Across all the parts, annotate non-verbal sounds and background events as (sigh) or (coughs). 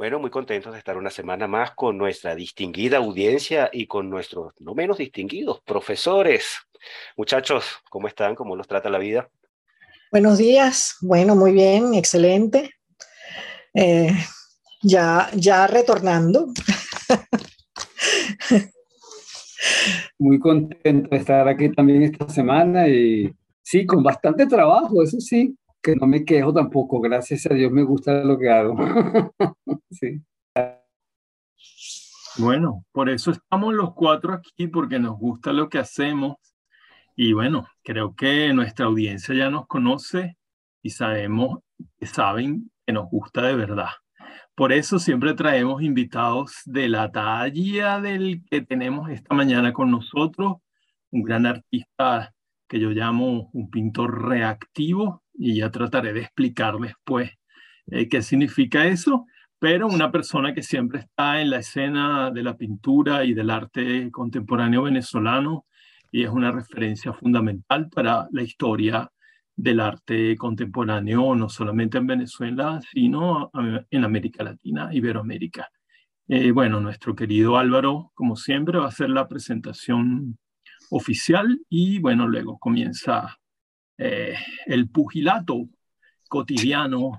Bueno, muy contentos de estar una semana más con nuestra distinguida audiencia y con nuestros no menos distinguidos profesores. Muchachos, ¿cómo están? ¿Cómo los trata la vida? Buenos días. Bueno, muy bien, excelente. Eh, ya, ya retornando. Muy contento de estar aquí también esta semana y sí, con bastante trabajo, eso sí, que no me quejo tampoco, gracias a Dios me gusta lo que hago. (laughs) sí. Bueno, por eso estamos los cuatro aquí, porque nos gusta lo que hacemos. Y bueno, creo que nuestra audiencia ya nos conoce y sabemos, saben que nos gusta de verdad. Por eso siempre traemos invitados de la talla del que tenemos esta mañana con nosotros, un gran artista que yo llamo un pintor reactivo, y ya trataré de explicar después eh, qué significa eso, pero una persona que siempre está en la escena de la pintura y del arte contemporáneo venezolano y es una referencia fundamental para la historia del arte contemporáneo, no solamente en Venezuela, sino en América Latina, Iberoamérica. Eh, bueno, nuestro querido Álvaro, como siempre, va a hacer la presentación oficial y bueno, luego comienza eh, el pugilato cotidiano,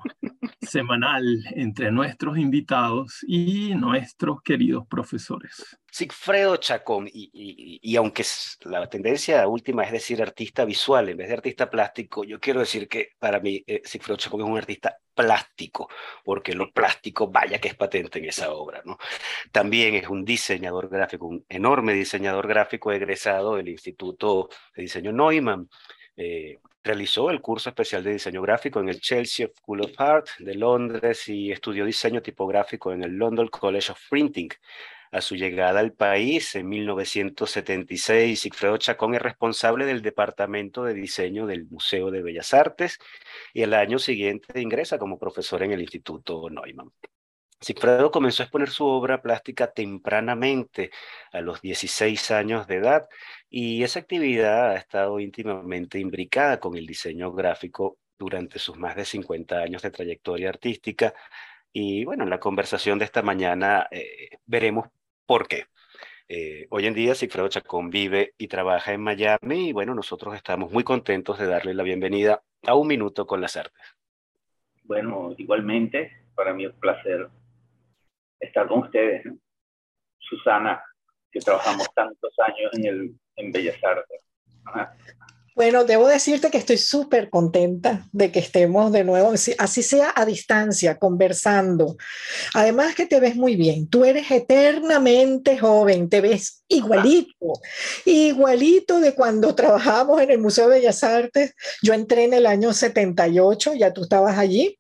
semanal entre nuestros invitados y nuestros queridos profesores. Sigfredo Chacón, y, aunque la tendencia última es decir artista visual en vez de artista plástico, yo quiero decir que para mí eh, Sigfredo Chacón es un artista plástico, porque lo plástico vaya que es patente en esa obra. ¿no? También es un diseñador gráfico, un enorme diseñador gráfico egresado del Instituto de Diseño Neumann. Eh, Realizó el curso especial de diseño gráfico en el Chelsea School of Art de Londres y estudió diseño tipográfico en el London College of Printing. A su llegada al país en 1976, Sigfredo Chacón es responsable del Departamento de Diseño del Museo de Bellas Artes y el año siguiente ingresa como profesor en el Instituto Neumann. Sigfredo comenzó a exponer su obra plástica tempranamente, a los 16 años de edad, y esa actividad ha estado íntimamente imbricada con el diseño gráfico durante sus más de 50 años de trayectoria artística. Y bueno, en la conversación de esta mañana eh, veremos por qué. Eh, hoy en día Sigfredo Chacón vive y trabaja en Miami y bueno, nosotros estamos muy contentos de darle la bienvenida a Un Minuto con las Artes. Bueno, igualmente, para mí es un placer estar con ustedes. Susana, que trabajamos tantos años en, el, en Bellas Artes. Bueno, debo decirte que estoy súper contenta de que estemos de nuevo, así sea a distancia, conversando. Además que te ves muy bien, tú eres eternamente joven, te ves igualito, igualito de cuando trabajamos en el Museo de Bellas Artes. Yo entré en el año 78, ya tú estabas allí.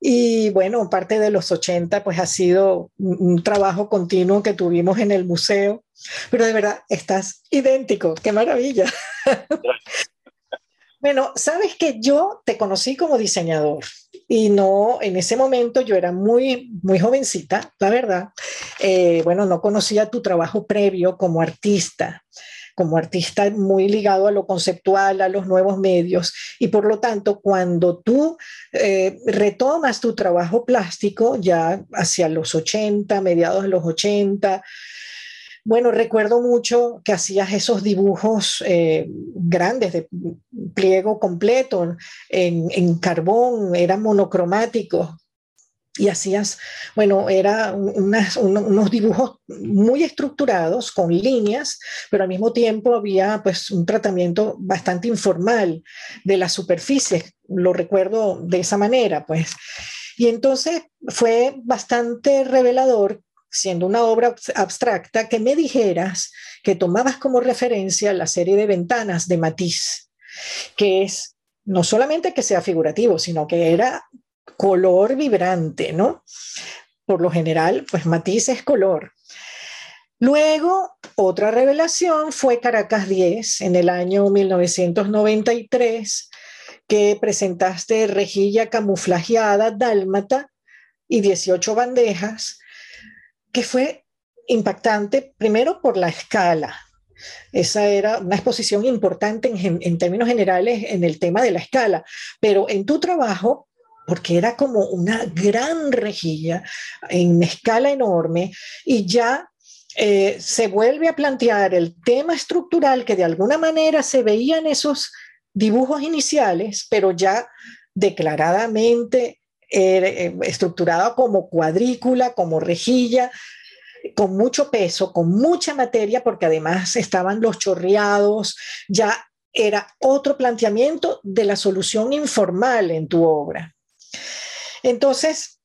Y bueno, parte de los 80 pues ha sido un, trabajo continuo que tuvimos en el museo, pero de verdad estás idéntico, qué maravilla. (laughs) bueno, sabes que yo te conocí como diseñador y no, en ese momento yo era muy, muy jovencita, la verdad. Eh, bueno, no conocía tu trabajo previo como artista como artista muy ligado a lo conceptual, a los nuevos medios, y por lo tanto, cuando tú eh, retomas tu trabajo plástico ya hacia los 80, mediados de los 80, bueno, recuerdo mucho que hacías esos dibujos eh, grandes de pliego completo en, en, carbón, eran monocromáticos. Y hacías, bueno, era unos dibujos muy estructurados con líneas, pero al mismo tiempo había pues un tratamiento bastante informal de las superficies, lo recuerdo de esa manera, pues. Y entonces fue bastante revelador, siendo una obra abstracta, que me dijeras que tomabas como referencia la serie de ventanas de Matisse, que es no solamente que sea figurativo, sino que era color vibrante, ¿no? Por lo general, pues Matisse es color. Luego, otra revelación fue Caracas 10 en el año 1993, que presentaste rejilla camuflajeada, dálmata y 18 bandejas, que fue impactante primero por la escala. Esa era una exposición importante en, en términos generales en el tema de la escala, pero en tu trabajo porque era como una gran rejilla en escala enorme y ya eh, se vuelve a plantear el tema estructural que de alguna manera se veía en esos dibujos iniciales, pero ya declaradamente eh, estructurado como cuadrícula, como rejilla, con mucho peso, con mucha materia, porque además estaban los chorreados, ya era otro planteamiento de la solución informal en tu obra. Entonces,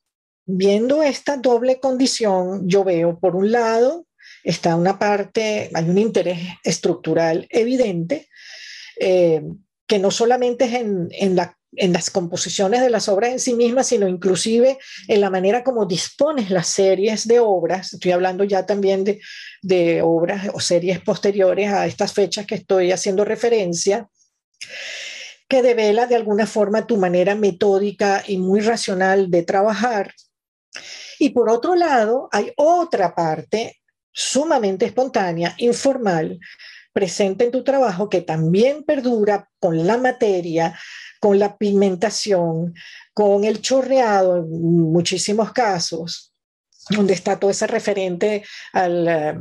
viendo esta doble condición, yo veo, por un lado, está una parte, hay un interés estructural evidente, eh, que no solamente es en, en, las composiciones de las obras en sí mismas, sino inclusive en la manera como dispones las series de obras. Estoy hablando ya también de, de obras o series posteriores a estas fechas que estoy haciendo referencia que devela de alguna forma tu manera metódica y muy racional de trabajar. Y por otro lado, hay otra parte sumamente espontánea, informal, presente en tu trabajo que también perdura con la materia, con la pigmentación, con el chorreado en muchísimos casos, donde está todo ese referente al, eh,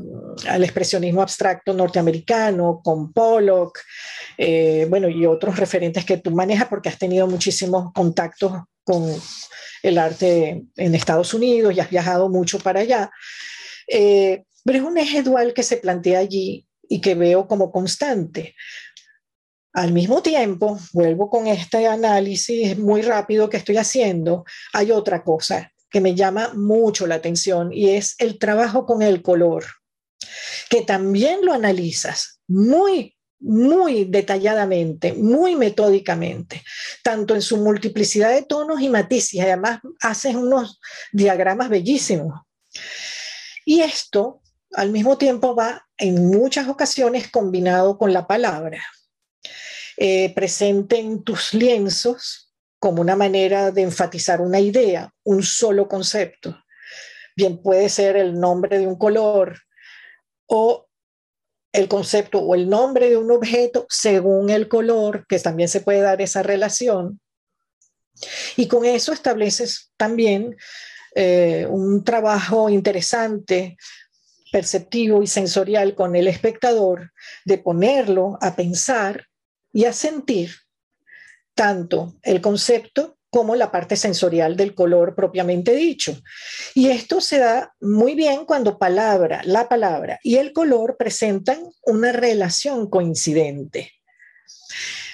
al expresionismo abstracto norteamericano, con Pollock, eh, bueno, y otros referentes que tú manejas porque has tenido muchísimos contactos con el arte en Estados Unidos y has viajado mucho para allá. Eh, pero es un eje dual que se plantea allí y que veo como constante. Al mismo tiempo, vuelvo con este análisis muy rápido que estoy haciendo, hay otra cosa que me llama mucho la atención y es el trabajo con el color, que también lo analizas muy, muy detalladamente, muy metódicamente, tanto en su multiplicidad de tonos y matices, además haces unos diagramas bellísimos. Y esto al mismo tiempo va en muchas ocasiones combinado con la palabra. Eh, presente en tus lienzos como una manera de enfatizar una idea, un solo concepto. Bien puede ser el nombre de un color o el concepto o el nombre de un objeto según el color, que también se puede dar esa relación. Y con eso estableces también eh, un trabajo interesante, perceptivo y sensorial con el espectador, de ponerlo a pensar y a sentir tanto el concepto como la parte sensorial del color propiamente dicho. Y esto se da muy bien cuando palabra, la palabra y el color presentan una relación coincidente.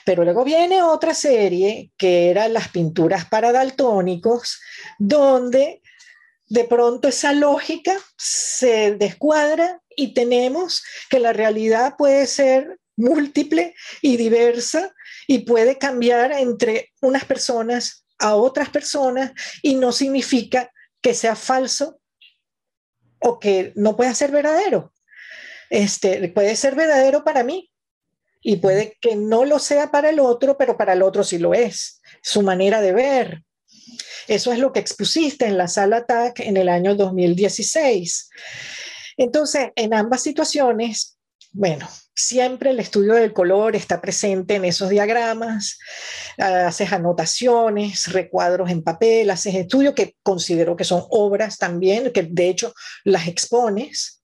Pero luego viene otra serie que era las pinturas para daltónicos, donde de pronto esa lógica se descuadra y tenemos que la realidad puede ser múltiple y diversa y puede cambiar entre unas personas a otras personas y no significa que sea falso o que no pueda ser verdadero. Este, puede ser verdadero para mí y puede que no lo sea para el otro, pero para el otro sí lo es. Su manera de ver. Eso es lo que expusiste en la sala TAC en el año 2016. Entonces, en ambas situaciones, bueno, siempre el estudio del color está presente en esos diagramas, haces anotaciones, recuadros en papel, haces estudios que considero que son obras también, que de hecho las expones.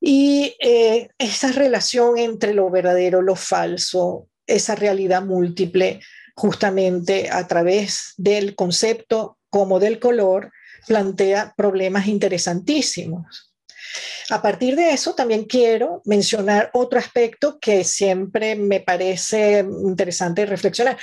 Y eh, esa relación entre lo verdadero, lo falso, esa realidad múltiple, justamente a través del concepto como del color, plantea problemas interesantísimos. A partir de eso, también quiero mencionar otro aspecto que siempre me parece interesante reflexionar.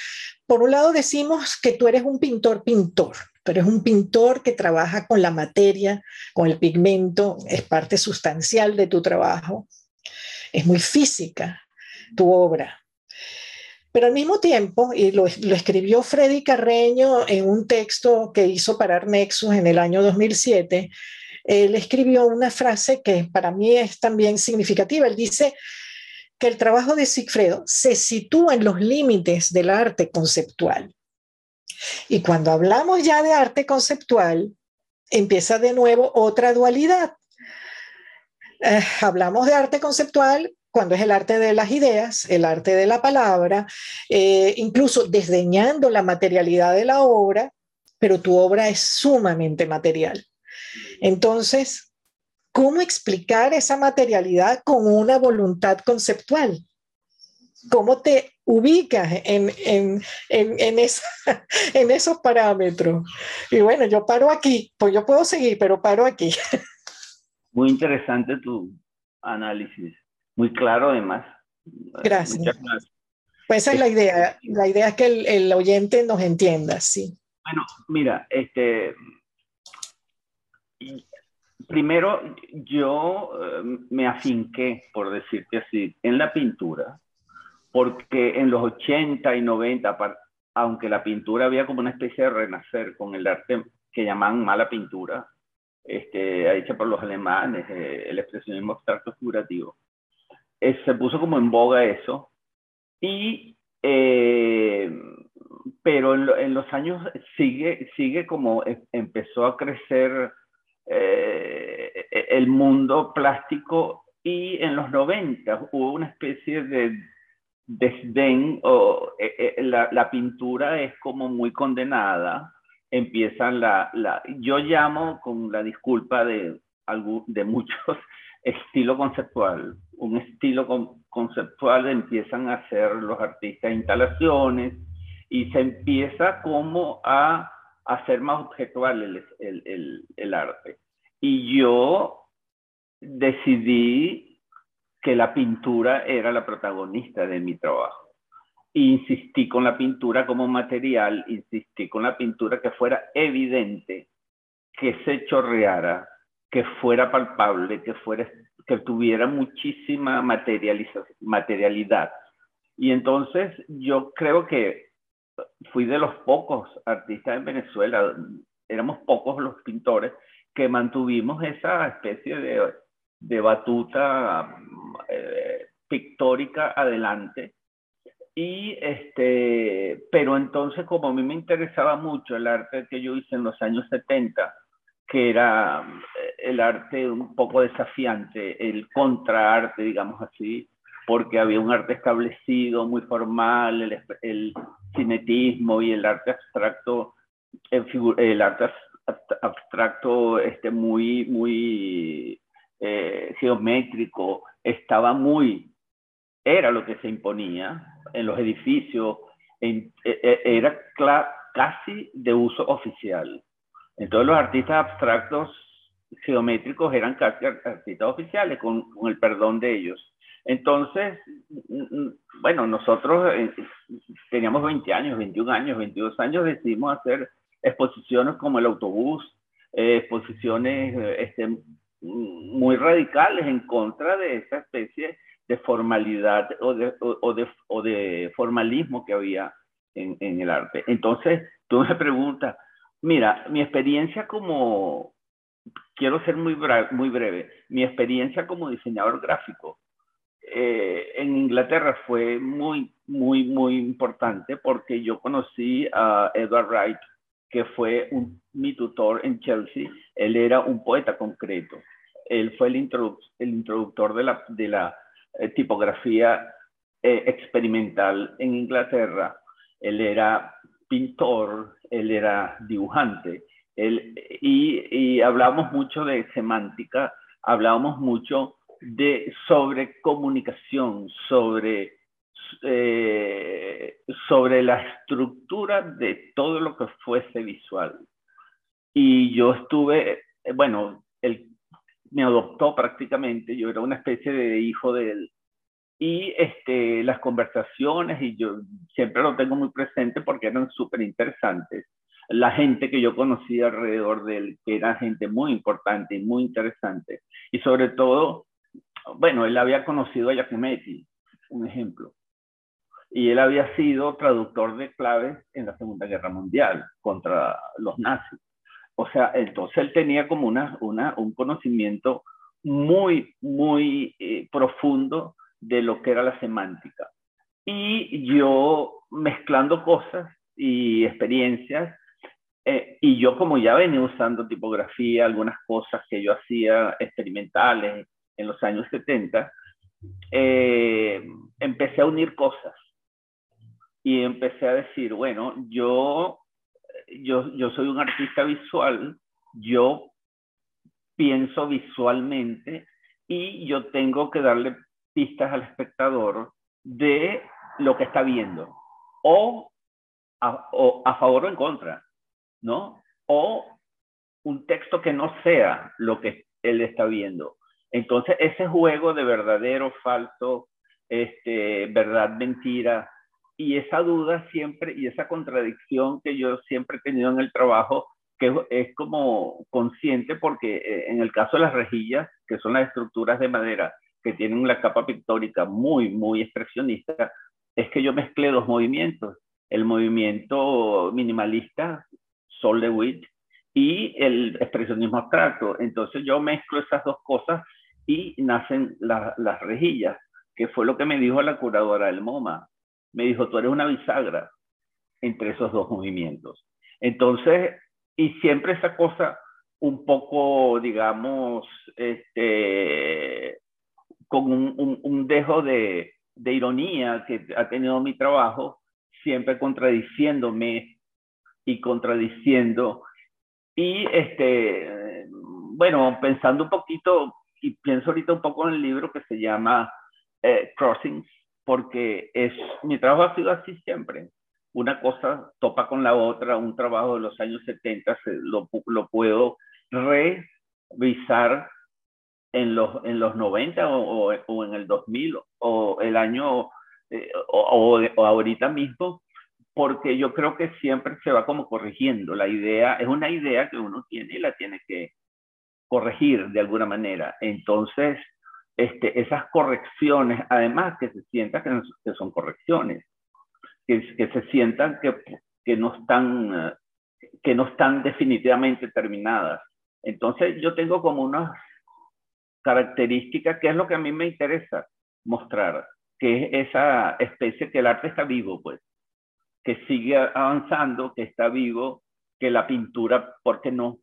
Por un lado, decimos que tú eres un pintor pintor, pero es un pintor que trabaja con la materia, con el pigmento, es parte sustancial de tu trabajo. Es muy física tu obra. Pero al mismo tiempo, y lo, escribió Freddy Carreño en un texto que hizo para Nexus en el año 2007, él escribió una frase que para mí es también significativa. Él dice que el trabajo de Sigfredo se sitúa en los límites del arte conceptual. Y cuando hablamos ya de arte conceptual, empieza de nuevo otra dualidad. Eh, hablamos de arte conceptual cuando es el arte de las ideas, el arte de la palabra, eh, incluso desdeñando la materialidad de la obra, pero tu obra es sumamente material. Entonces, ¿cómo explicar esa materialidad con una voluntad conceptual? ¿Cómo te ubicas en, en, en, (laughs) esos parámetros? Y bueno, yo paro aquí, pues yo puedo seguir, pero paro aquí. (laughs) Muy interesante tu análisis, muy claro además. Gracias. Pues esa es la idea. La idea es que el, el oyente nos entienda, sí. Bueno, mira, este, primero yo eh, me afinqué, por decirte así, en la pintura, porque en los 80 y 90, aunque la pintura había como una especie de renacer con el arte que llaman mala pintura, este, hecha por los alemanes, eh, el expresionismo abstracto figurativo, eh, se puso como en boga eso, y, pero en, en, los años sigue, sigue como empezó a crecer eh, el mundo plástico y en los 90 hubo una especie de desdén o eh, la, pintura es como muy condenada. Empiezan la, la, yo llamo con la disculpa de, de muchos (laughs) estilo conceptual. Un estilo conceptual empiezan a hacer los artistas instalaciones y se empieza como a hacer más objetual el, el, el, arte. Y yo decidí que la pintura era la protagonista de mi trabajo. insistí con la pintura como material, insistí con la pintura que fuera evidente, que se chorreara, que fuera palpable, que, fuera, que tuviera muchísima materialidad. Y entonces yo creo que fui de los pocos artistas en Venezuela, éramos pocos los pintores que mantuvimos esa especie de, batuta eh, pictórica adelante. Y este, pero entonces como a mí me interesaba mucho el arte que yo hice en los años 70, que era eh, el arte un poco desafiante, el contraarte, digamos así, porque había un arte establecido, muy formal, el, cinetismo y el arte abstracto, el, arte abstracto este, muy, muy eh, geométrico, estaba muy, era lo que se imponía en los edificios, e, e, era casi de uso oficial. Entonces los artistas abstractos geométricos eran casi artistas oficiales, con el perdón de ellos. Entonces, bueno, nosotros eh, teníamos 20 años, 21 años, 22 años, decidimos hacer exposiciones como el autobús, eh, exposiciones eh, este, muy radicales en contra de esa especie de formalidad o de, formalismo que había en, en, el arte. Entonces, tú me preguntas, mira, mi experiencia como, quiero ser muy, muy breve, mi experiencia como diseñador gráfico eh, en Inglaterra fue muy, muy, muy importante porque yo conocí a Edward Wright, que fue un, mi tutor en Chelsea. Él era un poeta concreto. Él fue el, introductor de la, de la eh, tipografía eh, experimental en Inglaterra. Él era pintor, él era dibujante. Él, y, y hablábamos mucho de semántica, hablábamos mucho de, sobre comunicación, sobre, eh, sobre la estructura de todo lo que fuese visual. Y yo estuve, eh, bueno, él me adoptó prácticamente, yo era una especie de hijo de él. Y este, las conversaciones, y yo siempre lo tengo muy presente porque eran súper interesantes. La gente que yo conocía alrededor de él, que era gente muy importante y muy interesante. Y sobre todo, bueno, él había conocido a Giacometti, un ejemplo y él había sido traductor de claves en la Segunda Guerra Mundial contra los nazis. O sea, entonces él tenía como una, una un conocimiento muy, muy eh, profundo de lo que era la semántica. Y yo mezclando cosas y experiencias, eh, y yo como ya venía usando tipografía, algunas cosas que yo hacía experimentales en los años 70, eh, empecé a unir cosas y empecé a decir, bueno, yo, yo, yo soy un artista visual, yo pienso visualmente y yo tengo que darle pistas al espectador de lo que está viendo, o a, o a favor o en contra, ¿no? O un texto que no sea lo que él está viendo. Entonces, ese juego de verdadero, falso, este, verdad, mentira, y esa duda siempre y esa contradicción que yo siempre he tenido en el trabajo, que es como consciente porque eh, en el caso de las rejillas, que son las estructuras de madera que tienen la capa pictórica muy, muy expresionista, es que yo mezclé dos movimientos, el movimiento minimalista, Sol de Witt, y el expresionismo abstracto. Entonces yo mezclo esas dos cosas y nacen las rejillas, que fue lo que me dijo la curadora del MoMA me dijo, tú eres una bisagra entre esos dos movimientos. Entonces, y siempre esa cosa un poco, digamos, este, con un, dejo de, ironía que ha tenido mi trabajo, siempre contradiciéndome y contradiciendo. Y, este, bueno, pensando un poquito, y pienso ahorita un poco en el libro que se llama eh, Crossings, porque es, mi trabajo ha sido así siempre. Una cosa topa con la otra, un trabajo de los años 70 lo, lo puedo revisar en los, en los 90 o, o, en el 2000 o el año eh, o, o, ahorita mismo, porque yo creo que siempre se va como corrigiendo. La idea es una idea que uno tiene y la tiene que corregir de alguna manera. Entonces, este, esas correcciones, además que se sientan que, son correcciones, que, se sientan que, que, no están, que no están definitivamente terminadas. Entonces yo tengo como unas características que es lo que a mí me interesa mostrar, que es esa especie que el arte está vivo, pues, que sigue avanzando, que está vivo, que la pintura, ¿por qué no?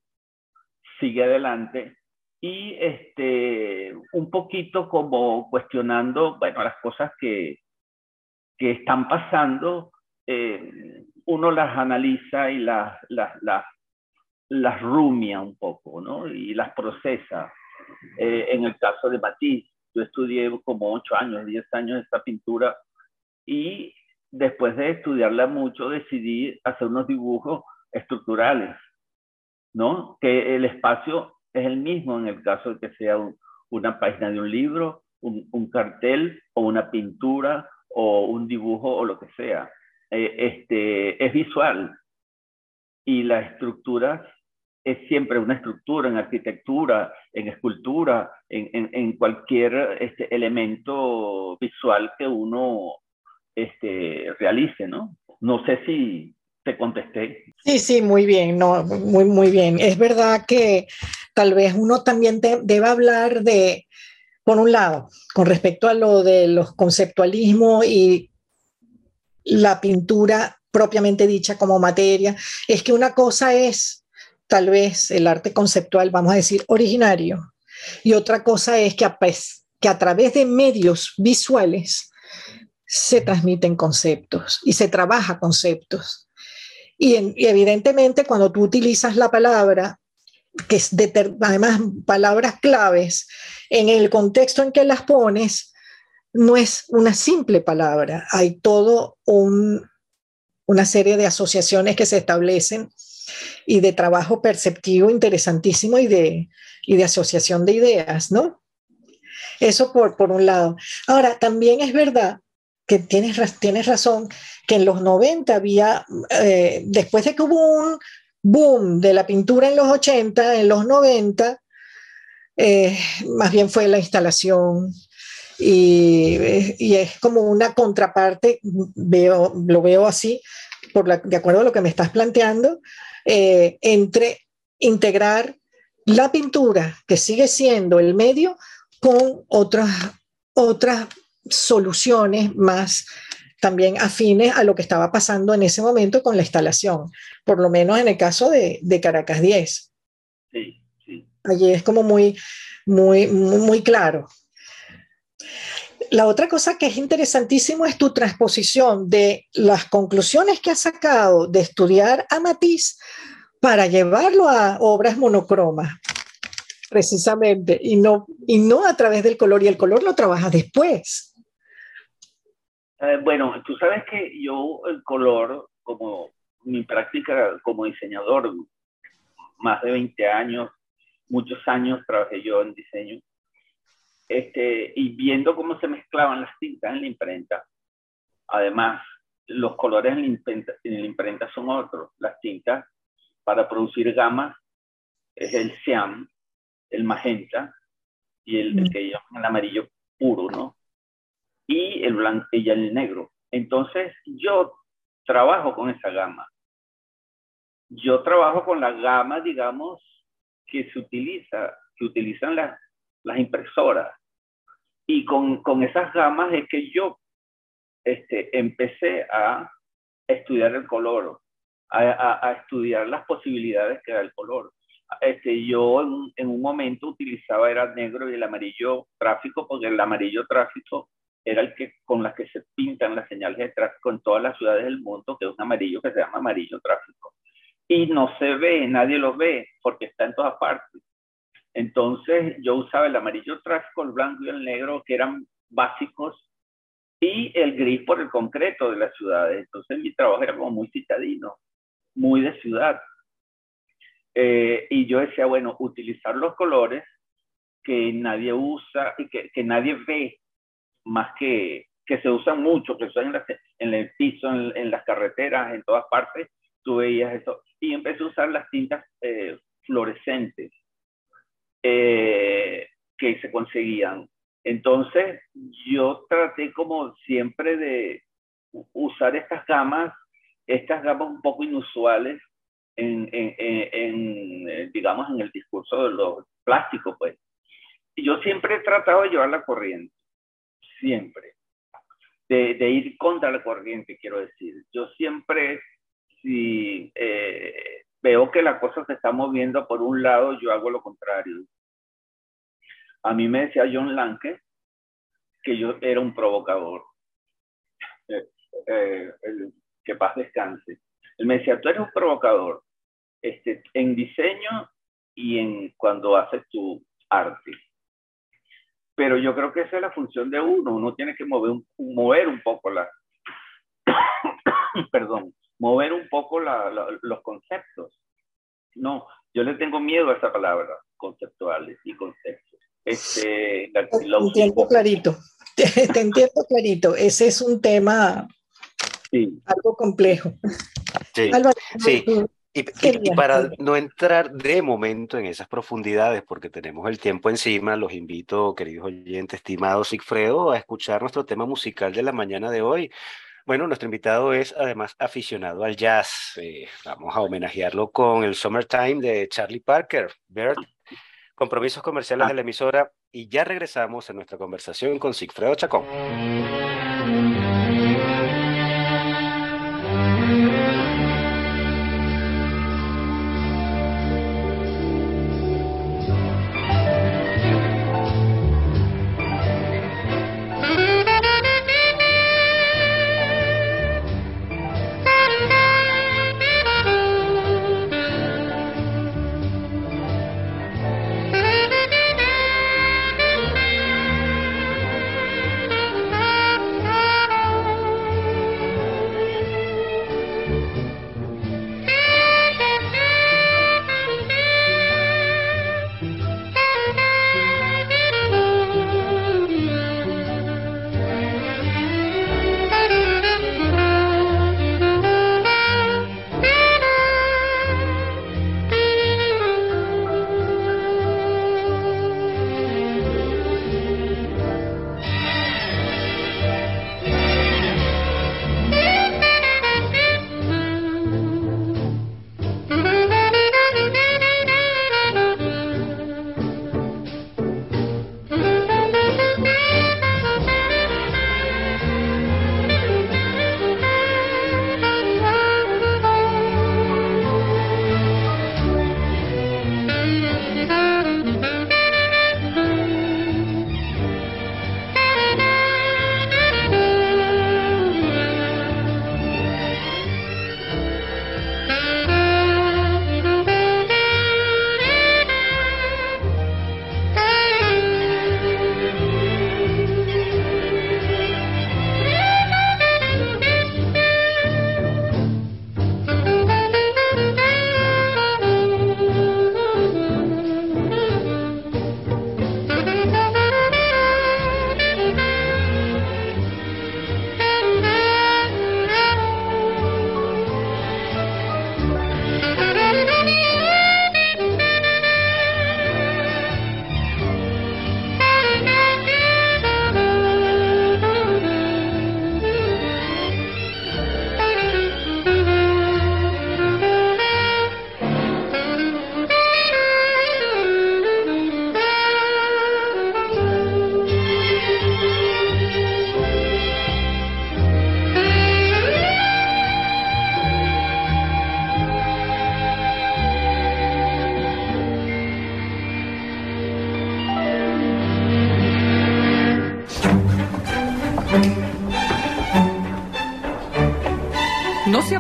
Sigue adelante y este, un poquito como cuestionando, bueno, las cosas que, que están pasando, eh, uno las analiza y las, las, las, las, rumia un poco, ¿no? Y las procesa. Eh, en el caso de Matisse, yo estudié como ocho años, diez años esta pintura y después de estudiarla mucho decidí hacer unos dibujos estructurales, ¿no? Que el espacio es el mismo en el caso de que sea una página de un libro, un, cartel o una pintura o un dibujo o lo que sea. Eh, este, es visual y la estructura es siempre una estructura en arquitectura, en escultura, en, cualquier este, elemento visual que uno este, realice, ¿no? No sé si te contesté. Sí, sí, muy bien, no, muy, muy bien. Es verdad que tal vez uno también debe hablar de, por un lado, con respecto a lo de los conceptualismos y la pintura propiamente dicha como materia, es que una cosa es tal vez el arte conceptual, vamos a decir, originario, y otra cosa es que a, que a través de medios visuales se transmiten conceptos y se trabaja conceptos. Y, evidentemente cuando tú utilizas la palabra, que es además palabras claves, en el contexto en que las pones, no es una simple palabra, hay todo un, una serie de asociaciones que se establecen y de trabajo perceptivo interesantísimo y de, y de asociación de ideas, ¿no? Eso por, por un lado. Ahora, también es verdad que tienes, tienes razón, que en los 90 había, eh, después de que hubo un boom de la pintura en los 80, en los 90, eh, más bien fue la instalación y, y, es como una contraparte, veo, lo veo así, por la, de acuerdo a lo que me estás planteando, eh, entre integrar la pintura, que sigue siendo el medio, con otras, otras soluciones más también afines a lo que estaba pasando en ese momento con la instalación, por lo menos en el caso de, de Caracas 10. Sí, sí. Allí es como muy, muy, muy claro. La otra cosa que es interesantísimo es tu transposición de las conclusiones que has sacado de estudiar a Matisse para llevarlo a obras monocromas precisamente, y no, y no a través del color, y el color lo trabaja después. Eh, bueno, tú sabes que yo el color, como mi práctica como diseñador, más de 20 años, muchos años trabajé yo en diseño, este, y viendo cómo se mezclaban las tintas en la imprenta, además, los colores en la imprenta, en la imprenta son otros. Las tintas para producir gamas es el cian, el magenta y el, el que llaman el amarillo puro, ¿no? Y el blanco y el negro. Entonces, yo trabajo con esa gama. Yo trabajo con la gama, digamos, que se utiliza, que utilizan las, las impresoras. Y con, con esas gamas es que yo este, empecé a estudiar el color, a, a, estudiar las posibilidades que da el color este, yo en, un momento utilizaba era negro y el amarillo tráfico, porque el amarillo tráfico era el que con las que se pintan las señales de tráfico en todas las ciudades del mundo, que es un amarillo que se llama amarillo tráfico. Y no se ve, nadie lo ve, porque está en todas partes. Entonces yo usaba el amarillo tráfico, el blanco y el negro, que eran básicos, y el gris por el concreto de las ciudades. Entonces mi trabajo era como muy citadino, muy de ciudad. Eh, y yo decía, bueno, utilizar los colores que nadie usa y que, que nadie ve, más que, que se usan mucho, que se usan en, el piso, en, las carreteras, en todas partes, tú veías eso. Y empecé a usar las tintas eh, fluorescentes eh, que se conseguían. Entonces, yo traté como siempre de usar estas gamas, estas gamas un poco inusuales, en, eh, digamos, en el discurso de los plásticos, pues. Y yo siempre he tratado de llevar la corriente, siempre. De, ir contra la corriente, quiero decir. Yo siempre, si eh, veo que la cosa se está moviendo por un lado, yo hago lo contrario. A mí me decía John Lanke que yo era un provocador. Eh, que paz descanse él me decía, tú eres un provocador este, en diseño y en cuando haces tu arte. Pero yo creo que esa es la función de uno. Uno tiene que mover un, mover un poco la... (coughs) perdón, mover un poco la, los conceptos. No, yo le tengo miedo a esa palabra, conceptuales y conceptos. Este, la, te entiendo clarito, (laughs) te, entiendo clarito. Ese es un tema sí. algo complejo. Sí, sí. Y, para no entrar de momento en esas profundidades, porque tenemos el tiempo encima, los invito, queridos oyentes, estimados Sigfredo, a escuchar nuestro tema musical de la mañana de hoy. Bueno, nuestro invitado es además aficionado al jazz. Eh, vamos a homenajearlo con el Summertime de Charlie Parker. Bert, compromisos comerciales de la emisora y ya regresamos a nuestra conversación con Sigfredo Chacón.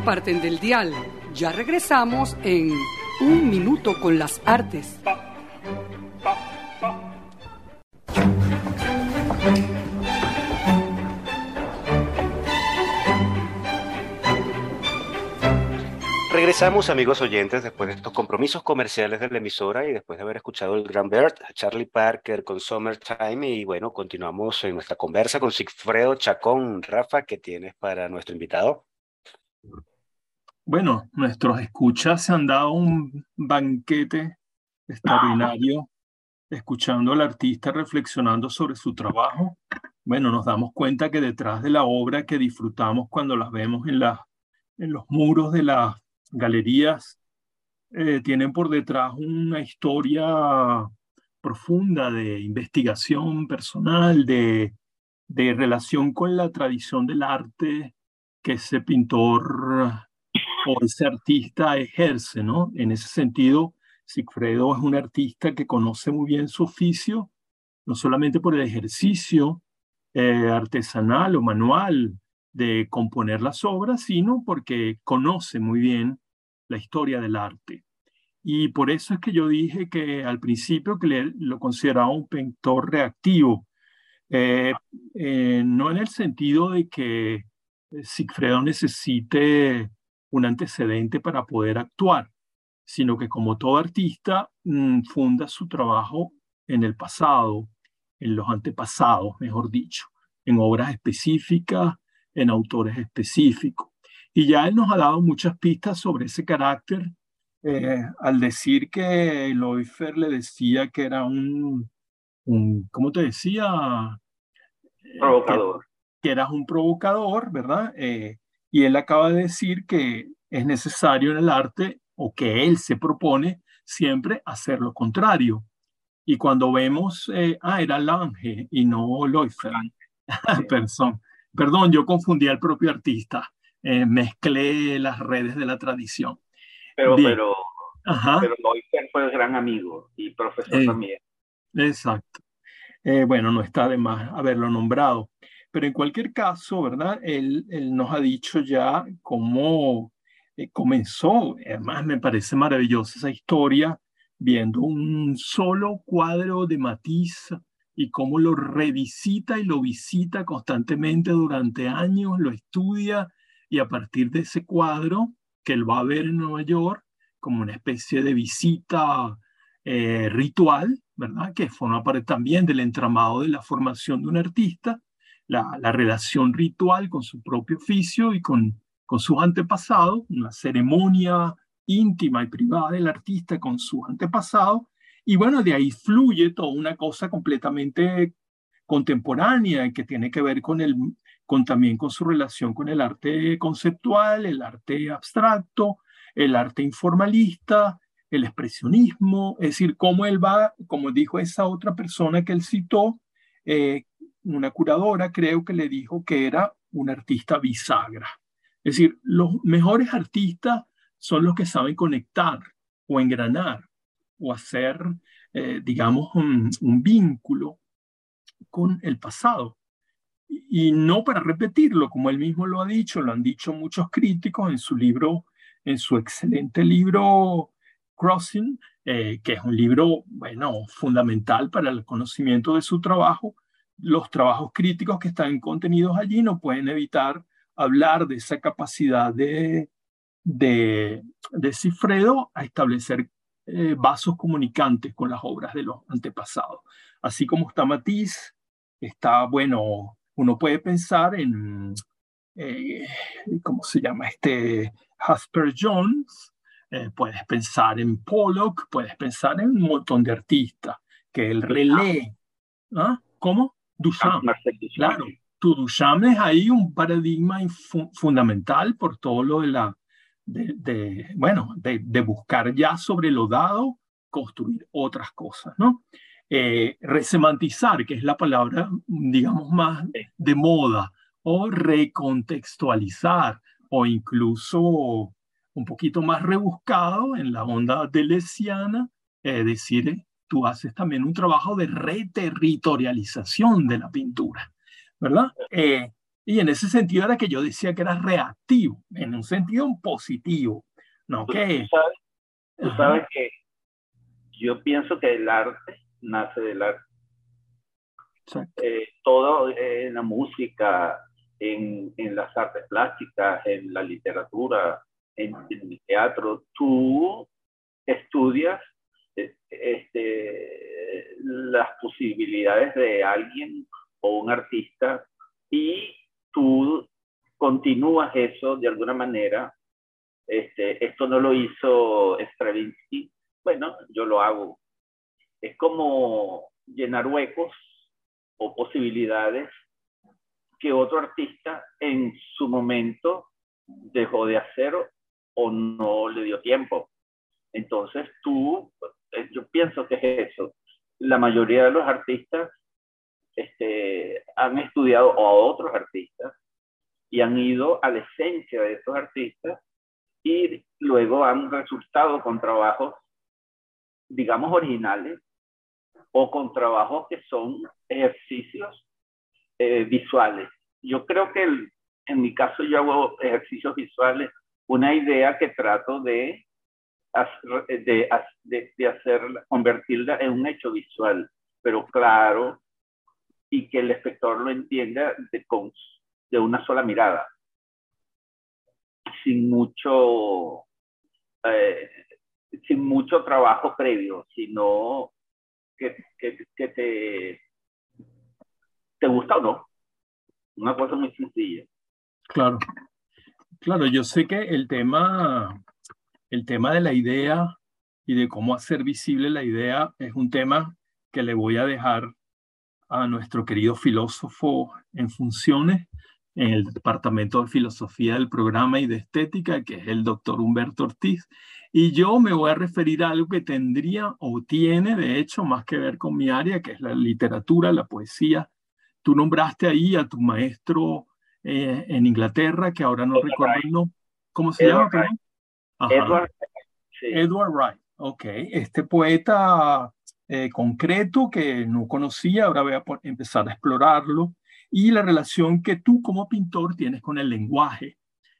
Aparten del dial. Ya regresamos en Un Minuto con las Artes. Regresamos, amigos oyentes, después de estos compromisos comerciales de la emisora y después de haber escuchado el Gran Bird, Charlie Parker con Summertime. Y bueno, continuamos en nuestra conversa con Sigfredo Chacón. Rafa, ¿qué tienes para nuestro invitado? Bueno, nuestros escuchas se han dado un banquete extraordinario escuchando al artista reflexionando sobre su trabajo. Bueno, nos damos cuenta que detrás de la obra que disfrutamos cuando las vemos en, la, en los muros de las galerías eh, tienen por detrás una historia profunda de investigación personal, de, de relación con la tradición del arte que ese pintor o ese artista ejerce, ¿no? En ese sentido, Sigfredo es un artista que conoce muy bien su oficio, no solamente por el ejercicio eh, artesanal o manual de componer las obras, sino porque conoce muy bien la historia del arte. Y por eso es que yo dije que al principio que lo consideraba un pintor reactivo, eh, eh, no en el sentido de que Sigfredo necesite un antecedente para poder actuar, sino que como todo artista mm, funda su trabajo en el pasado, en los antepasados, mejor dicho, en obras específicas, en autores específicos. Y ya él nos ha dado muchas pistas sobre ese carácter eh, al decir que Loifer le decía que era un, un ¿cómo te decía? Eh, provocador. Que, eras un provocador, ¿verdad? Eh, y él acaba de decir que es necesario en el arte, o que él se propone siempre hacer lo contrario. Y cuando vemos, ah, era Lange y no Loifer. Perdón, perdón, yo confundí al propio artista eh, mezclé las redes de la tradición. Pero, pero, pero fue el gran amigo y profesor eh, también. Exacto. Eh, bueno, no está de más haberlo nombrado. Pero en cualquier caso, ¿verdad? Él, él nos ha dicho ya cómo comenzó. Además, me parece maravillosa esa historia, viendo un solo cuadro de Matisse y cómo lo revisita y lo visita constantemente durante años, lo estudia y a partir de ese cuadro que él va a ver en Nueva York como una especie de visita eh, ritual, ¿verdad? Que forma parte también del entramado de la formación de un artista, la, la relación ritual con su propio oficio y con, con sus antepasados, una ceremonia íntima y privada del artista con sus antepasados, y bueno, de ahí fluye toda una cosa completamente contemporánea que tiene que ver con el con, también con su relación con el arte conceptual, el arte abstracto, el arte informalista, el expresionismo, es decir, cómo él va, como dijo esa otra persona que él citó, eh, una curadora creo que le dijo que era un artista bisagra. Es decir, los mejores artistas son los que saben conectar o engranar o hacer, eh, digamos, un, vínculo con el pasado y no para repetirlo, como él mismo lo ha dicho, lo han dicho muchos críticos en su libro, en su excelente libro Crossing, eh, que es un libro, bueno, fundamental para el conocimiento de su trabajo. Los trabajos críticos que están contenidos allí no pueden evitar hablar de esa capacidad de, de, de Cifredo a establecer eh, vasos comunicantes con las obras de los antepasados. Así como está Matisse, está, bueno, uno puede pensar en, eh, ¿cómo se llama? Este Jasper Jones, eh, puedes pensar en Pollock, puedes pensar en un montón de artistas que el relee. ¿Ah? ¿Cómo? Duchamp. Claro, tu Duchamp es ahí un paradigma fundamental por todo lo de la, de, bueno, de, de, buscar ya sobre lo dado, construir otras cosas, ¿no? eh, resemantizar, que es la palabra, digamos, más de moda, o recontextualizar, o incluso un poquito más rebuscado en la onda delesiana, es decir, tú haces también un trabajo de reterritorialización de la pintura, ¿verdad? Eh, y en ese sentido era que yo decía que era reactivo, en un sentido positivo, ¿no? Tú, que, sabes, tú sabes que yo pienso que el arte nace del arte. Eh, todo eh, en la música, en, en, las artes plásticas, en la literatura, en, en el teatro, tú estudias este, las posibilidades de alguien o un artista y tú continúas eso de alguna manera. Este, esto no lo hizo Stravinsky, bueno, yo lo hago. Es como llenar huecos o posibilidades que otro artista en su momento dejó de hacer o no le dio tiempo. Entonces tú, yo pienso que es eso. La mayoría de los artistas este, han estudiado a otros artistas y han ido a la esencia de esos artistas y luego han resultado con trabajos, digamos, originales o con trabajos que son ejercicios eh, visuales. Yo creo que en mi caso yo hago ejercicios visuales, una idea que trato de de, de, de hacerla, convertirla en un hecho visual, pero claro, y que el espectador lo entienda de, con, de una sola mirada, sin mucho, eh, sin mucho trabajo previo, sino que, que, que, te, te gusta o no. Una cosa muy sencilla. Claro, claro, yo sé que el tema el tema de la idea y de cómo hacer visible la idea es un tema que le voy a dejar a nuestro querido filósofo en funciones en el Departamento de Filosofía del Programa y de Estética, que es el doctor Humberto Ortiz. Y yo me voy a referir a algo que tendría o tiene, de hecho, más que ver con mi área, que es la literatura, la poesía. Tú nombraste ahí a tu maestro eh, en Inglaterra, que ahora no recuerdo el nombre. ¿Cómo se llama? Edward, Edward Wright, ok. Este poeta eh, concreto que no conocía, ahora voy a empezar a explorarlo, y la relación que tú como pintor tienes con el lenguaje,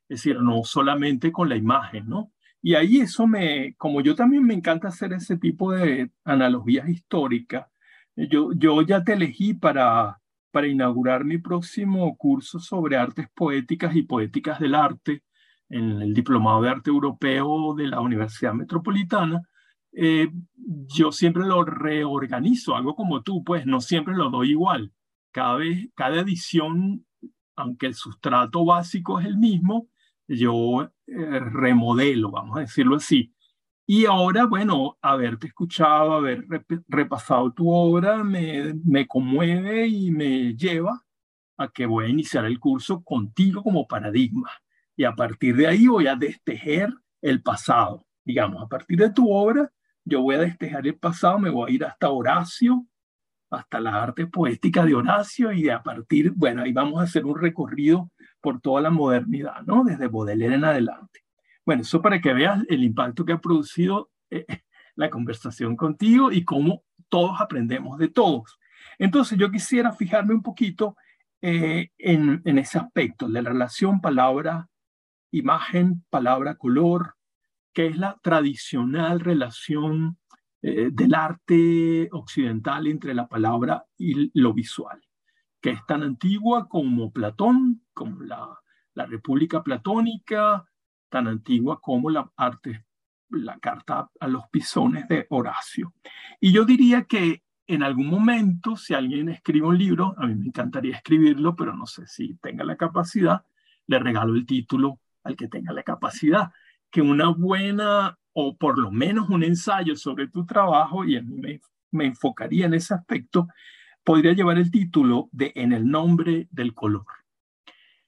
es decir, no solamente con la imagen, ¿no? Y ahí eso me, como yo también me encanta hacer ese tipo de analogías históricas, yo, yo ya te elegí para, para inaugurar mi próximo curso sobre artes poéticas y poéticas del arte, en el Diplomado de Arte Europeo de la Universidad Metropolitana, eh, yo siempre lo reorganizo, algo como tú, pues no siempre lo doy igual. Cada vez, cada edición, aunque el sustrato básico es el mismo, yo eh, remodelo, vamos a decirlo así. Y ahora, bueno, haberte escuchado, haber repasado tu obra, me, me conmueve y me lleva a que voy a iniciar el curso contigo como paradigma y a partir de ahí voy a destejer el pasado. Digamos, a partir de tu obra, yo voy a destejar el pasado, me voy a ir hasta Horacio, hasta la arte poética de Horacio y a partir, bueno, ahí vamos a hacer un recorrido por toda la modernidad, ¿no? Desde Baudelaire en adelante. Bueno, eso para que veas el impacto que ha producido eh, (laughs) la conversación contigo y cómo todos aprendemos de todos. Entonces, yo quisiera fijarme un poquito eh, en, en, ese aspecto de la relación palabra imagen, palabra, color, que es la tradicional relación eh, del arte occidental entre la palabra y lo visual, que es tan antigua como Platón, como la, la República Platónica, tan antigua como la arte, la carta a los pisones de Horacio. Y yo diría que en algún momento, si alguien escribe un libro, a mí me encantaría escribirlo, pero no sé si tenga la capacidad, le regalo el título al que tenga la capacidad, que una buena o por lo menos un ensayo sobre tu trabajo, y a mí me, me enfocaría en ese aspecto, podría llevar el título de En el nombre del color.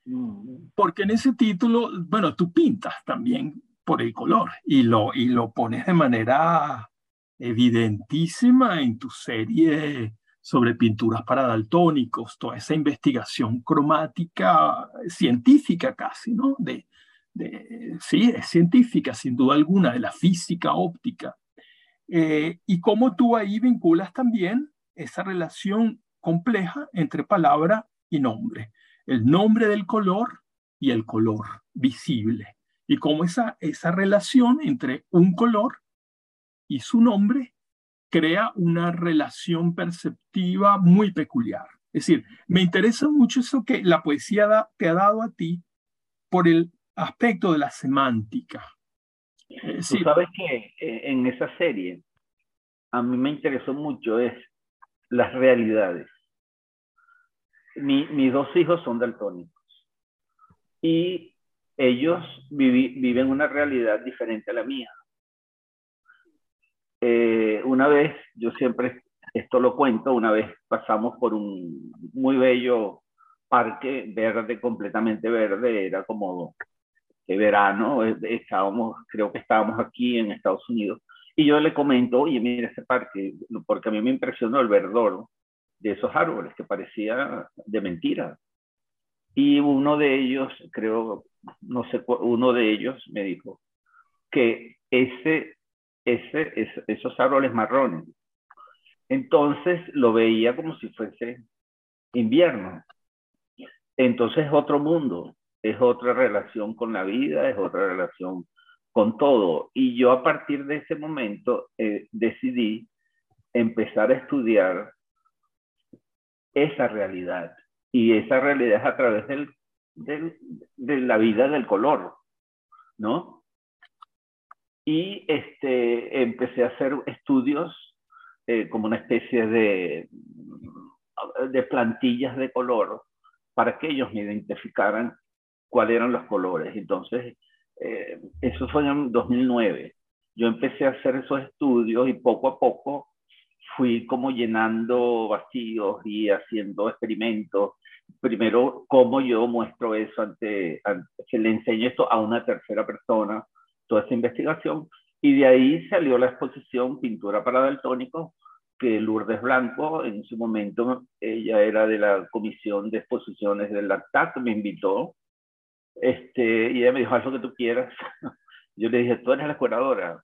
Mm. Porque en ese título, bueno, tú pintas también por el color y lo, y lo pones de manera evidentísima en tu serie sobre pinturas para daltónicos, toda esa investigación cromática científica casi, ¿no? De, sí, es científica, sin duda alguna, de la física óptica. Eh, y cómo tú ahí vinculas también esa relación compleja entre palabra y nombre. El nombre del color y el color visible. Y cómo esa, esa relación entre un color y su nombre crea una relación perceptiva muy peculiar. Es decir, me interesa mucho eso que la poesía te ha dado a ti por el aspecto de la semántica. Tú sabes que eh, en esa serie a mí me interesó mucho es las realidades. mis dos hijos son daltónicos y ellos viven una realidad diferente a la mía. Eh, una vez, yo siempre esto lo cuento, una vez pasamos por un muy bello parque verde, completamente verde, era como de verano, estábamos, creo que estábamos aquí en Estados Unidos, y yo le comento, oye, mira ese parque, porque a mí me impresionó el verdor de esos árboles, que parecía de mentira. Y uno de ellos, creo, no sé, uno de ellos me dijo que ese, ese, esos árboles marrones, entonces lo veía como si fuese invierno. Entonces es otro mundo, es otra relación con la vida, es otra relación con todo. Y yo a partir de ese momento eh, decidí empezar a estudiar esa realidad. Y esa realidad es a través del, de la vida del color, ¿no? Y este, empecé a hacer estudios eh, como una especie de, de plantillas de color para que ellos me identificaran cuáles eran los colores. Entonces, eh, eso fue en 2009. Yo empecé a hacer esos estudios y poco a poco fui como llenando vacíos y haciendo experimentos. Primero, cómo yo muestro eso ante, ante que le enseño esto a una tercera persona, toda esa investigación. Y de ahí salió la exposición Pintura para Daltónicos, que Lourdes Blanco, en su momento, ella era de la comisión de exposiciones del LACTAC, me invitó este, y ella me dijo, haz lo que tú quieras. (laughs) Yo le dije, tú eres la curadora,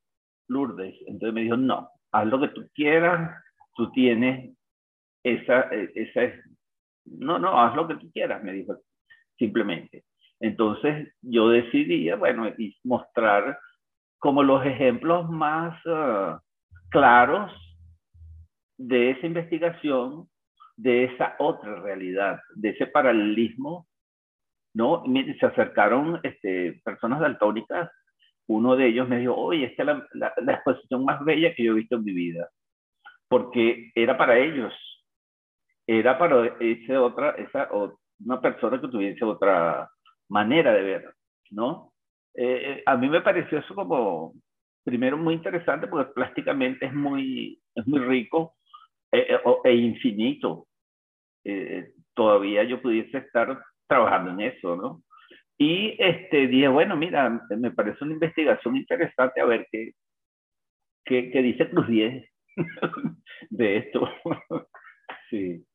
Lourdes. Entonces me dijo, no, haz lo que tú quieras, tú tienes esa, esa, no, no, haz lo que tú quieras, me dijo, simplemente. Entonces yo decidí, bueno, mostrar como los ejemplos más ah, claros de esa investigación, de esa otra realidad, de ese paralelismo ¿no? se acercaron este, personas daltónicas. Uno de ellos me dijo, oye, esta es la, la, exposición más bella que yo he visto en mi vida. Porque era para ellos. Era para ese otra, esa, una persona que tuviese otra manera de ver, ¿no? Eh, eh, a mí me pareció eso como, primero, muy interesante porque plásticamente es muy, es muy rico eh, e infinito. todavía yo pudiese estar trabajando en eso, ¿no? Y este, dije, bueno, mira, me parece una investigación interesante a ver qué, qué, qué dice Cruz 10 (laughs) de esto. (laughs) sí.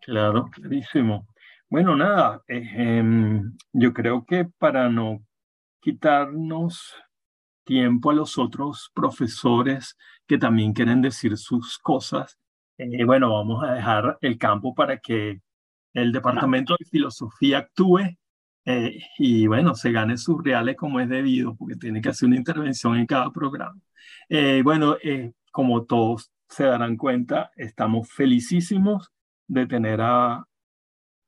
Claro, clarísimo. Bueno, nada, eh, em, yo creo que para no quitarnos tiempo a los otros profesores que también quieren decir sus cosas, eh, bueno, vamos a dejar el campo para que el Departamento de Filosofía actúe eh, y bueno, se gane sus reales como es debido, porque tiene que hacer una intervención en cada programa. Eh, bueno, eh, como todos se darán cuenta, estamos felicísimos de tener a,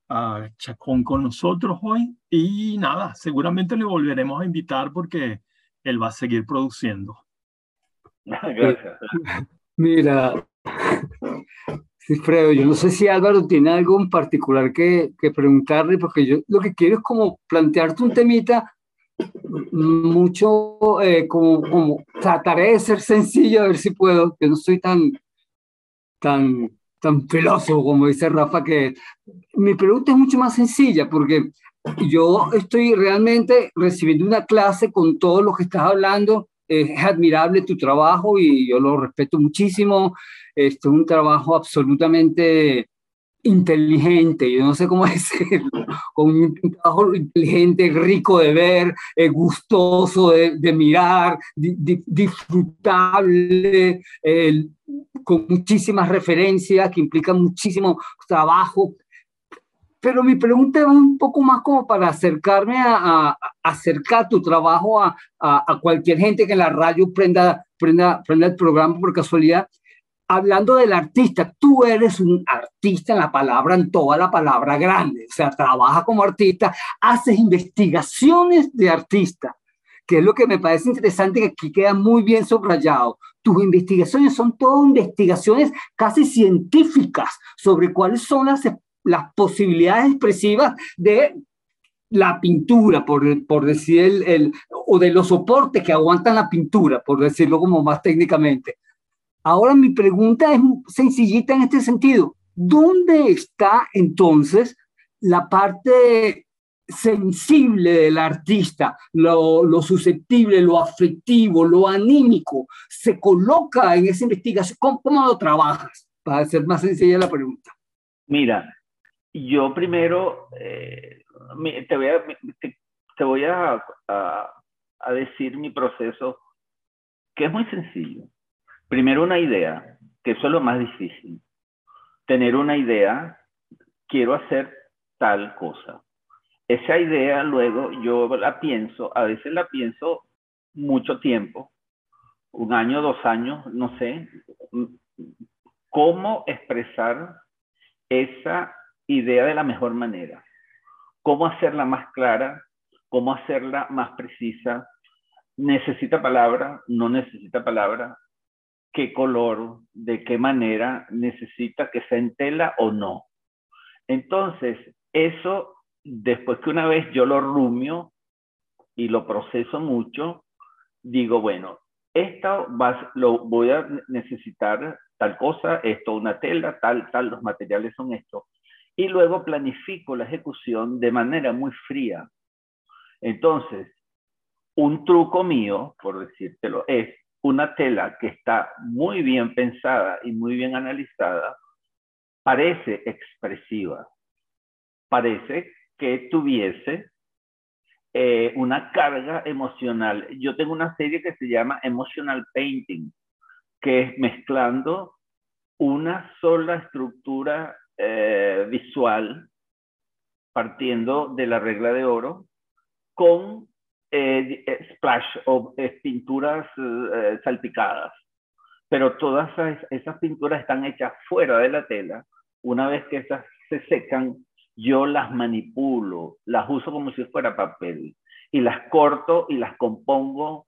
a Chacón con nosotros hoy y nada, seguramente le volveremos a invitar porque él va a seguir produciendo. (laughs) Gracias. Mira, Sí, Fredo, yo no sé si Álvaro tiene algo en particular que, que, preguntarle, porque yo lo que quiero es como plantearte un temita mucho, eh, como, como trataré de ser sencillo, a ver si puedo, que no soy tan, tan, tan filósofo como dice Rafa, que mi pregunta es mucho más sencilla, porque yo estoy realmente recibiendo una clase con todo lo que estás hablando, es admirable tu trabajo y yo lo respeto muchísimo. Este, un trabajo absolutamente inteligente, yo no sé cómo (laughs) decirlo, con un trabajo inteligente, rico de ver, eh, gustoso de, mirar, disfrutable, con muchísimas referencias que implican muchísimo trabajo, pero mi pregunta es un poco más como para acercarme a, acercar tu trabajo a, a, cualquier gente que en la radio prenda, prenda, prenda el programa por casualidad. Hablando del artista, tú eres un artista en la palabra, en toda la palabra grande, o sea, trabaja como artista, haces investigaciones de artista, que es lo que me parece interesante, que aquí queda muy bien subrayado. Tus investigaciones son todas investigaciones casi científicas sobre cuáles son las las posibilidades expresivas de la pintura, por, por decir el, o de los soportes que aguantan la pintura, por decirlo como más técnicamente. Ahora mi pregunta es sencillita en este sentido. ¿Dónde está entonces la parte sensible del artista, lo, lo, susceptible, lo afectivo, lo anímico, se coloca en esa investigación? ¿Cómo, cómo lo trabajas? Para hacer más sencilla la pregunta. Mira, yo primero eh, te voy, a, te, voy a, a, decir mi proceso, que es muy sencillo. Primero una idea, que eso es lo más difícil. Tener una idea, quiero hacer tal cosa. Esa idea luego yo la pienso, a veces la pienso mucho tiempo, un año, dos años, no sé, cómo expresar esa idea de la mejor manera. Cómo hacerla más clara, cómo hacerla más precisa. Necesita palabra, no necesita palabra. ¿Qué color, de qué manera necesita que sea en tela o no? Entonces, eso, después que una vez yo lo rumio y lo proceso mucho, digo, bueno, esto lo voy a necesitar tal cosa, esto una tela, tal, tal, los materiales son estos y luego planifico la ejecución de manera muy fría. Entonces, un truco mío, por decírtelo, es una tela que está muy bien pensada y muy bien analizada, parece expresiva, parece que tuviese eh, una carga emocional. Yo tengo una serie que se llama Emotional Painting, que es mezclando una sola estructura eh, visual partiendo de la regla de oro con eh, eh, splash o pinturas salpicadas. Pero todas esas, pinturas están hechas fuera de la tela. Una vez que esas se secan, yo las manipulo, las uso como si fuera papel y las corto y las compongo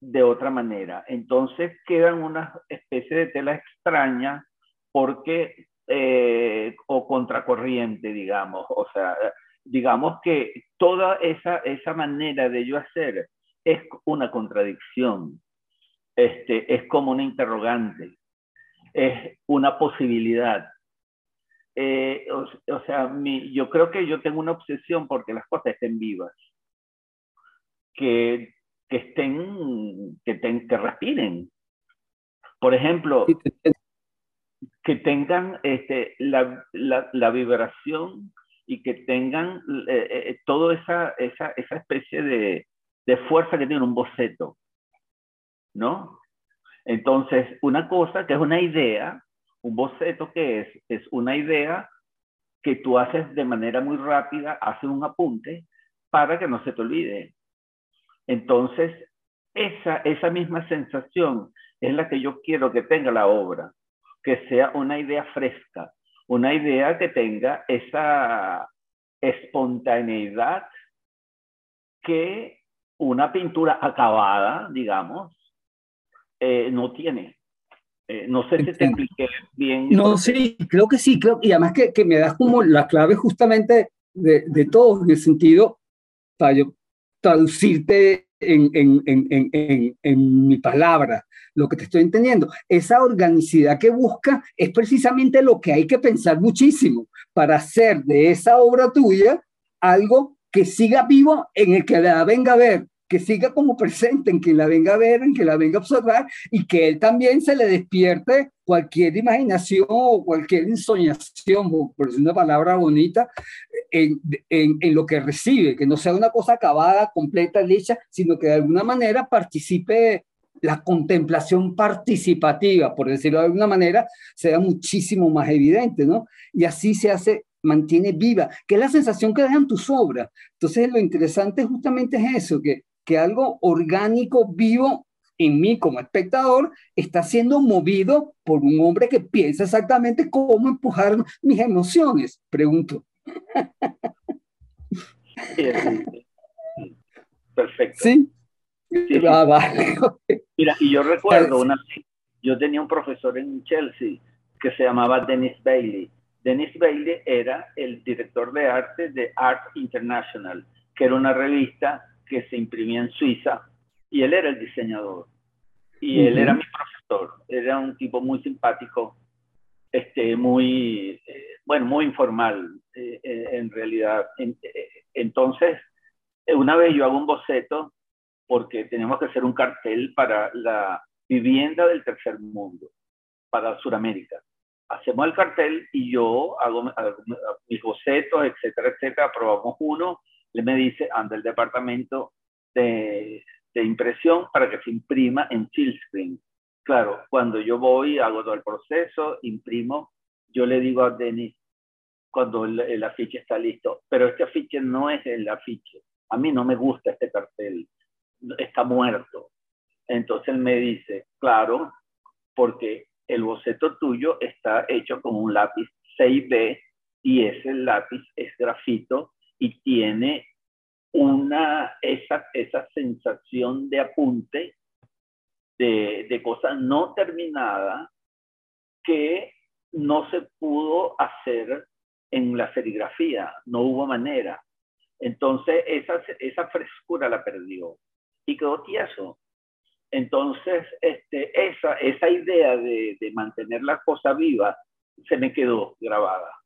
de otra manera. Entonces quedan una especie de tela extraña porque eh, o contracorriente, digamos. O sea, digamos que toda esa, esa manera de yo hacer es una contradicción, este, es como una interrogante, es una posibilidad. Eh, o, sea, mi, yo creo que yo tengo una obsesión porque las cosas estén vivas, que, que estén, que, que respiren. Por ejemplo, que tengan este, la, la, vibración y que tengan eh, eh, toda esa, esa, esa especie de, de, fuerza que tiene un boceto, ¿no? Entonces, una cosa que es una idea, un boceto que es, es una idea que tú haces de manera muy rápida, haces un apunte para que no se te olvide. Entonces, esa, esa misma sensación es la que yo quiero que tenga la obra que sea una idea fresca, una idea que tenga esa espontaneidad que una pintura acabada, digamos, eh, no tiene. Eh, no sé si te expliqué bien. No, sí, creo que sí, creo, y además que, que me das como la clave justamente de, de todo, en el sentido, para yo traducirte en, en, en, en, mi palabra lo que te estoy entendiendo. Esa organicidad que busca es precisamente lo que hay que pensar muchísimo para hacer de esa obra tuya algo que siga vivo en el que la venga a ver, que siga como presente en quien la venga a ver, en que la venga a observar y que él también se le despierte cualquier imaginación o cualquier ensoñación, por decir una palabra bonita, en, lo que recibe, que no sea una cosa acabada, completa, hecha, sino que de alguna manera participe la contemplación participativa, por decirlo de alguna manera, sea muchísimo más evidente, ¿no? Y así se hace mantiene viva, que es la sensación que dejan tus obras. Entonces, lo interesante justamente es eso, que, que algo orgánico, vivo en mí como espectador, está siendo movido por un hombre que piensa exactamente cómo empujar mis emociones, pregunto. Perfecto. Sí. Ah, (laughs) Mira, y yo recuerdo una yo tenía un profesor en Chelsea que se llamaba Dennis Bailey. Dennis Bailey era el director de arte de Art International, que era una revista que se imprimía en Suiza, y él era el diseñador. Y él era mi profesor. Era un tipo muy simpático, este, muy, eh, bueno, muy informal eh, eh, en realidad. entonces, una vez yo hago un boceto porque tenemos que hacer un cartel para la vivienda del tercer mundo, para Sudamérica. Hacemos el cartel y yo hago, mis bocetos, etcétera, etcétera. Aprobamos uno, le me dice, anda el departamento de, impresión para que se imprima en Chillscreen. Claro, cuando yo voy, hago todo el proceso, imprimo, yo le digo a Denis, cuando el, el, afiche está listo, pero este afiche no es el afiche. A mí no me gusta este cartel, está muerto. Entonces él me dice, claro, porque el boceto tuyo está hecho con un lápiz 6B y ese lápiz es grafito y tiene una, esa, esa sensación de apunte de, de cosa no terminada que no se pudo hacer en la serigrafía, no hubo manera. Entonces esa, esa frescura la perdió y quedó tieso. Entonces, este, esa, esa idea de, de mantener la cosa viva se me quedó grabada.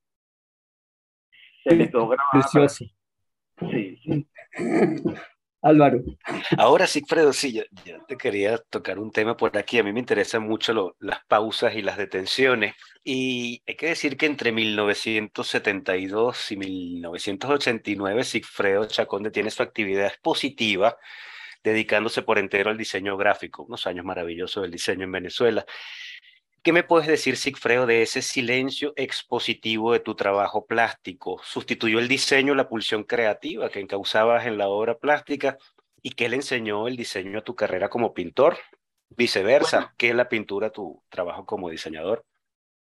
Se. Precioso. Sí, sí. (laughs) Álvaro. Ahora sí, Fredo, sí, yo, yo, te quería tocar un tema por aquí. A mí me interesan mucho lo, las pausas y las detenciones. Y hay que decir que entre 1972 y 1989, Sigfredo Chaconde tiene su actividad expositiva dedicándose por entero al diseño gráfico, unos años maravillosos del diseño en Venezuela. ¿Qué me puedes decir, Sigfredo, de ese silencio expositivo de tu trabajo plástico? ¿Sustituyó el diseño la pulsión creativa que encauzabas en la obra plástica? ¿Y qué le enseñó el diseño a tu carrera como pintor? Viceversa, bueno, ¿qué es la pintura a tu trabajo como diseñador?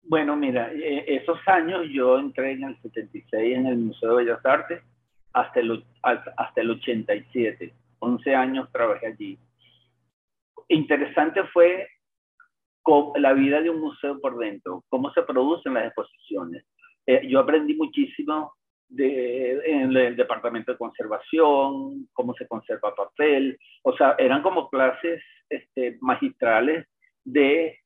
Bueno, mira, esos años yo entré en el 76 en el Museo de Bellas Artes hasta el, hasta el 87. 11 años trabajé allí. Interesante fue la vida de un museo por dentro, cómo se producen las exposiciones. Eh, yo aprendí muchísimo de, en el departamento de conservación, cómo se conserva papel, o sea, eran como clases este, magistrales de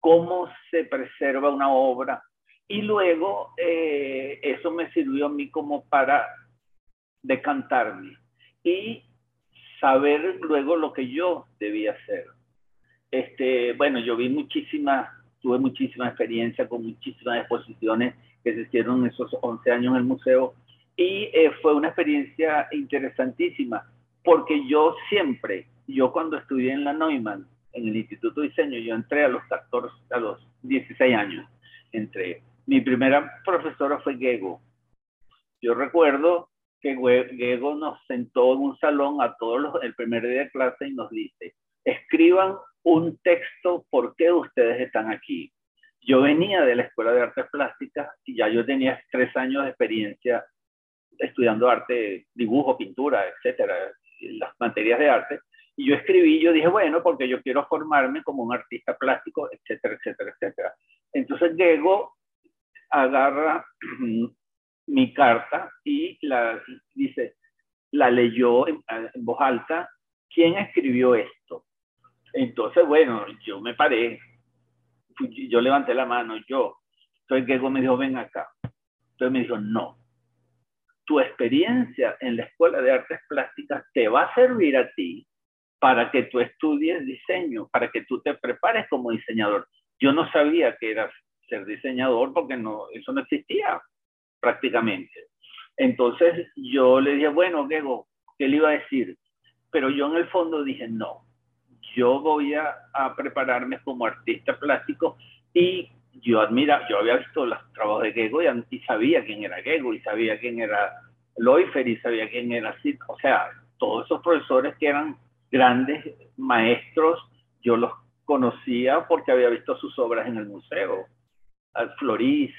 cómo se preserva una obra. Y luego eh, eso me sirvió a mí como para decantarme. Y saber luego lo que yo debía hacer. Este, bueno, yo vi muchísimas, tuve muchísima experiencia con muchísimas exposiciones que se hicieron en esos 11 años en el museo y eh, fue una experiencia interesantísima porque yo siempre, yo cuando estudié en la Neumann, en el Instituto de Diseño, yo entré a los 14, a los 16 años, entré. Mi primera profesora fue Gego. Yo recuerdo que Diego nos sentó en un salón a todos el primer día de clase y nos dice, escriban un texto por qué ustedes están aquí. Yo venía de la Escuela de Artes Plásticas y ya yo tenía tres años de experiencia estudiando arte, dibujo, pintura, etcétera, las materias de arte. Y yo escribí, yo dije, bueno, porque yo quiero formarme como un artista plástico, etcétera, etcétera, etcétera. Entonces Diego agarra (clears throat) mi carta y la dice, la leyó en, en, voz alta, ¿quién escribió esto? Entonces, bueno, yo me paré, yo levanté la mano, yo. Entonces Gego me dijo, ven acá. Entonces me dijo, no, tu experiencia en la Escuela de Artes Plásticas te va a servir a ti para que tú estudies diseño, para que tú te prepares como diseñador. Yo no sabía que era ser diseñador porque no, eso no existía prácticamente. Entonces yo le dije, bueno, Gego, ¿qué le iba a decir? Pero yo en el fondo dije, no, yo voy a, prepararme como artista plástico y yo admira, yo había visto los trabajos de Gego y, sabía quién era Gego y sabía quién era Loifer y sabía quién era Sid. O sea, todos esos profesores que eran grandes maestros, yo los conocía porque había visto sus obras en el museo. Al Florís,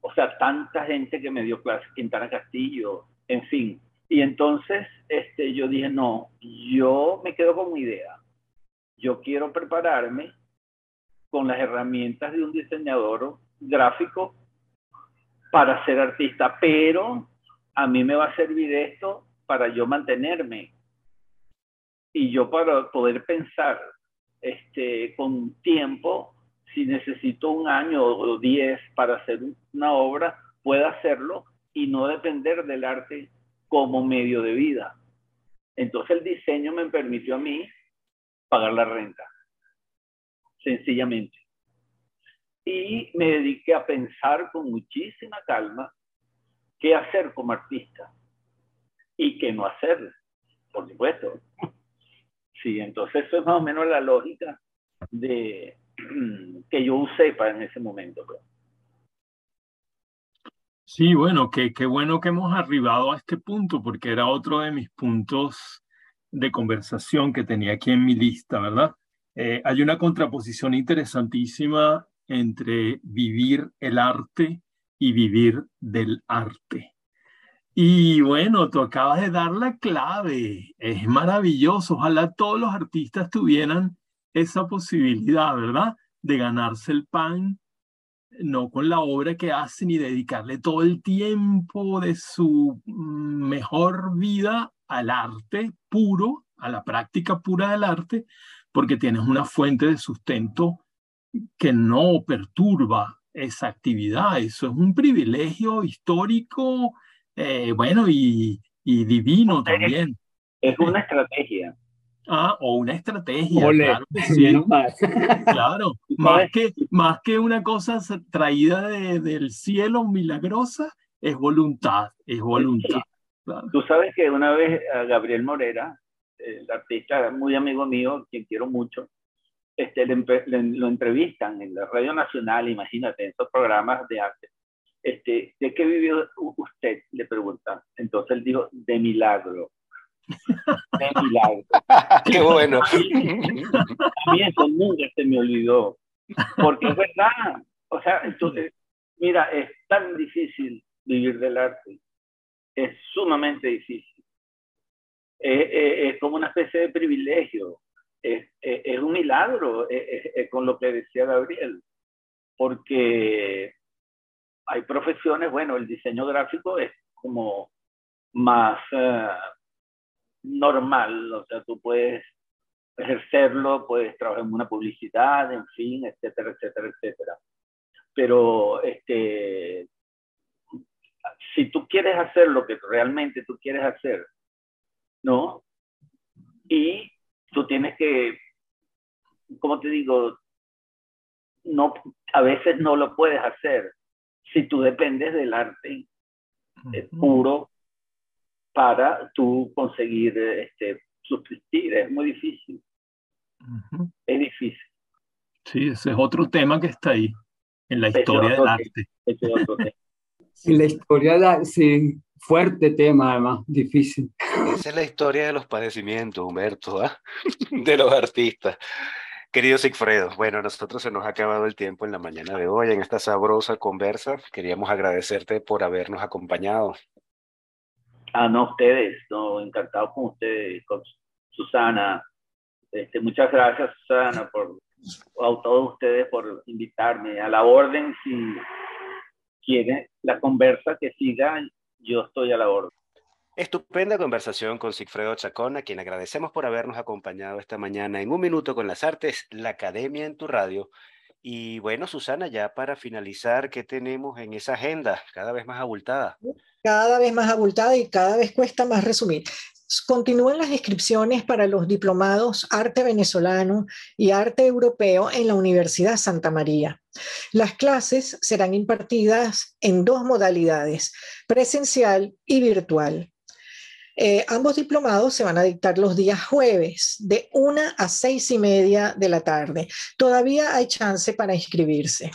o sea, tanta gente que me dio clases, Quintana Castillo, en fin. Y entonces este, yo dije, no, yo me quedo con mi idea. Yo quiero prepararme con las herramientas de un diseñador gráfico para ser artista, pero a mí me va a servir esto para yo mantenerme y yo para poder pensar este, con tiempo, si necesito un año o diez para hacer una obra, pueda hacerlo y no depender del arte como medio de vida. Entonces el diseño me permitió a mí pagar la renta sencillamente. Y me dediqué a pensar con muchísima calma qué hacer como artista y qué no hacer, por supuesto. Sí, entonces eso es más o menos la lógica de (clears throat) que yo usé para en ese momento. Pues. Sí, bueno, qué, bueno que hemos arribado a este punto, porque era otro de mis puntos de conversación que tenía aquí en mi lista, ¿verdad? Eh, hay una contraposición interesantísima entre vivir el arte y vivir del arte. Y bueno, tú acabas de dar la clave. Es maravilloso. Ojalá todos los artistas tuvieran esa posibilidad, ¿verdad? De ganarse el pan, no con la obra que hacen y dedicarle todo el tiempo de su mejor vida al arte puro, a la práctica pura del arte, porque tienes una fuente de sustento que no perturba esa actividad. Eso es un privilegio histórico, eh, bueno, y, divino también. Es una estrategia. Ah, o una estrategia, claro (laughs) claro, (laughs) más que, más que una cosa traída del cielo milagrosa, es voluntad, es voluntad. Tú sabes que una vez a Gabriel Morera, el artista muy amigo mío, quien quiero mucho, este, lo entrevistan en la Radio Nacional, imagínate, en esos programas de arte. Este, ¿De qué vivió usted? Le preguntan. Entonces él dijo, de milagro. (laughs) De milagro. (laughs) qué bueno. A mí, eso nunca se me olvidó. Porque es verdad. O sea, entonces, mira, es tan difícil vivir del arte. Es sumamente difícil. Es como una especie de privilegio, es, es un milagro con lo que decía Gabriel, porque hay profesiones, bueno, el diseño gráfico es como más eh, normal, o sea, tú puedes ejercerlo, puedes trabajar en una publicidad, en fin, etcétera, etcétera, etcétera. Pero este, si tú quieres hacer lo que realmente tú quieres hacer, ¿no? Y tú tienes que, como te digo, no, a veces no lo puedes hacer si tú dependes del arte eh, puro para tú conseguir este, subsistir. Es muy difícil. Es difícil. Sí, ese es otro tema que está ahí, en la historia del arte. (laughs) En la historia, la, sí, fuerte tema además, difícil. Esa es la historia de los padecimientos, Humberto, ¿ah? (laughs) de los artistas. Querido Sigfredo, bueno, nosotros se nos ha acabado el tiempo en la mañana de hoy, en esta sabrosa conversa. Queríamos agradecerte por habernos acompañado. Ah, no, ustedes, no, encantado con ustedes, con Susana. Este, muchas gracias, Susana, por, a todos ustedes por invitarme. A la orden, si quieren la conversa que siga, yo estoy a la orden. Estupenda conversación con Sigfredo Chacón, a quien agradecemos por habernos acompañado esta mañana en Un Minuto con las Artes, la Academia en tu radio. Y bueno, Susana, ya para finalizar, ¿qué tenemos en esa agenda cada vez más abultada? Cada vez más abultada y cada vez cuesta más resumir. Continúan las inscripciones para los diplomados Arte Venezolano y Arte Europeo en la Universidad Santa María. Las clases serán impartidas en dos modalidades, presencial y virtual. Eh, ambos diplomados se van a dictar los días jueves de una a seis y media de la tarde. Todavía hay chance para inscribirse.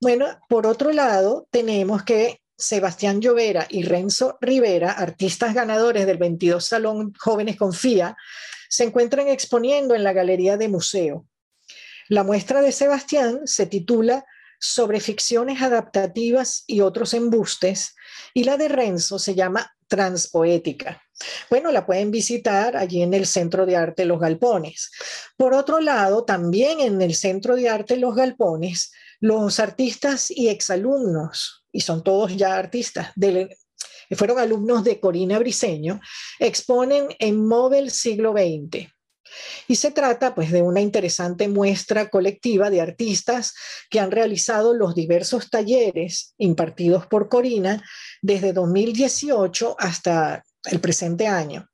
Bueno, por otro lado, tenemos que Sebastián Llovera y Renzo Rivera, artistas ganadores del 22 Salón Jóvenes Confía, se encuentran exponiendo en la Galería de Museo. La muestra de Sebastián se titula Sobre ficciones adaptativas y otros embustes y la de Renzo se llama Transpoética. Bueno, la pueden visitar allí en el Centro de Arte Los Galpones. Por otro lado, también en el Centro de Arte Los Galpones, los artistas y exalumnos, y son todos ya artistas, fueron alumnos de Corina Briceño, exponen en Móvil Siglo XX. Y se trata pues de una interesante muestra colectiva de artistas que han realizado los diversos talleres impartidos por Corina desde 2018 hasta el presente año.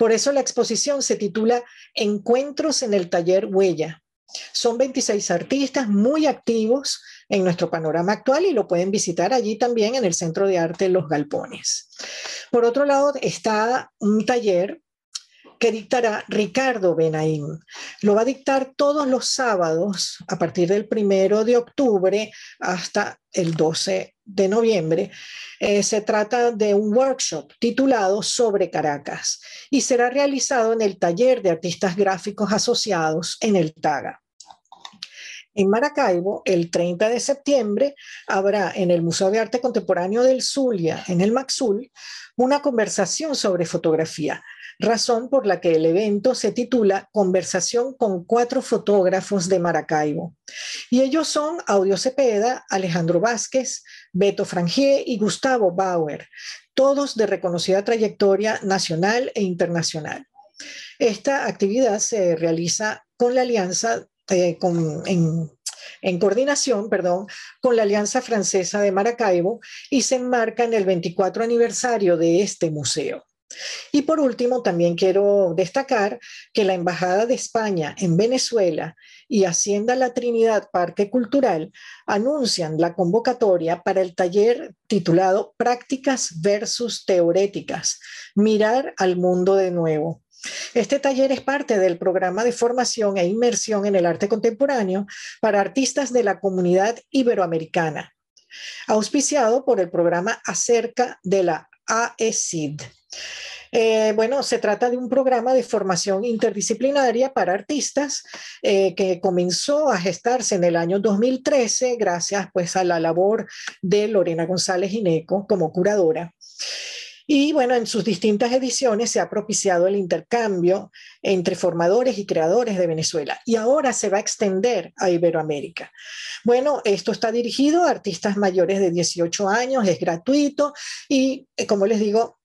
Por eso la exposición se titula Encuentros en el taller Huella. Son 26 artistas muy activos en nuestro panorama actual y lo pueden visitar allí también en el Centro de Arte Los Galpones. Por otro lado está un taller que dictará Ricardo Benaim. Lo va a dictar todos los sábados a partir del primero de octubre hasta el 12 de noviembre. Eh, se trata de un workshop titulado Sobre Caracas y será realizado en el taller de artistas gráficos asociados en el TAGA. En Maracaibo, el 30 de septiembre, habrá en el Museo de Arte Contemporáneo del Zulia, en el Maxul, una conversación sobre fotografía razón por la que el evento se titula Conversación con cuatro fotógrafos de Maracaibo. Y ellos son Audio Cepeda, Alejandro Vázquez, Beto Frangier y Gustavo Bauer, todos de reconocida trayectoria nacional e internacional. Esta actividad se realiza con la alianza eh, en, en coordinación, perdón, con la Alianza Francesa de Maracaibo y se enmarca en el 24 aniversario de este museo. Y por último, también quiero destacar que la Embajada de España en Venezuela y Hacienda La Trinidad Parque Cultural anuncian la convocatoria para el taller titulado Prácticas versus Teoréticas, Mirar al Mundo de Nuevo. Este taller es parte del programa de formación e inmersión en el arte contemporáneo para artistas de la comunidad iberoamericana, auspiciado por el programa Acerca de la AECID. Eh, bueno, se trata de un programa de formación interdisciplinaria para artistas eh, que comenzó a gestarse en el año 2013 gracias pues a la labor de Lorena González Ineco como curadora. Y bueno, en sus distintas ediciones se ha propiciado el intercambio entre formadores y creadores de Venezuela y ahora se va a extender a Iberoamérica. Bueno, esto está dirigido a artistas mayores de 18 años, es gratuito y eh, como les digo,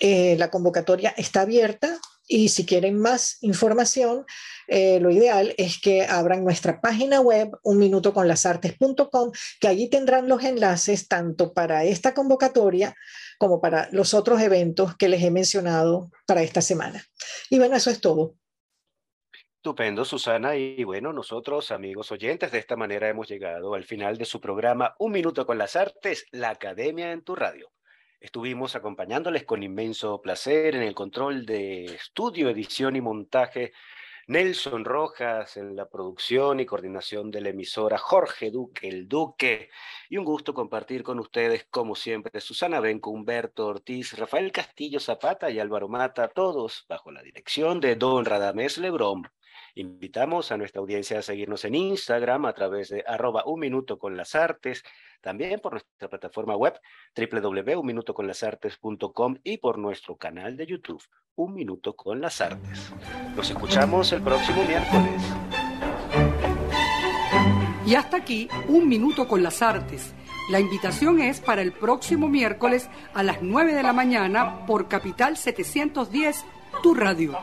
eh, la convocatoria está abierta y si quieren más información, eh, lo ideal es que abran nuestra página web unminutoconlasartes.com, que allí tendrán los enlaces tanto para esta convocatoria como para los otros eventos que les he mencionado para esta semana. Y bueno, eso es todo. Estupendo, Susana. Y bueno, nosotros, amigos oyentes, de esta manera hemos llegado al final de su programa Un Minuto con las Artes, la Academia en tu Radio. Estuvimos acompañándoles con inmenso placer en el control de estudio, edición y montaje. Nelson Rojas en la producción y coordinación de la emisora, Jorge Duque, el Duque, y un gusto compartir con ustedes, como siempre, Susana Benco, Humberto Ortiz, Rafael Castillo Zapata y Álvaro Mata, todos bajo la dirección de Don Radamés Lebrón. Invitamos a nuestra audiencia a seguirnos en Instagram a través de arroba un minuto con las artes, también por nuestra plataforma web www.unminutoconlasartes.com y por nuestro canal de YouTube, Un Minuto con las Artes. Nos escuchamos el próximo miércoles. Y hasta aquí, Un Minuto con las Artes. La invitación es para el próximo miércoles a las 9 de la mañana por Capital 710, tu radio.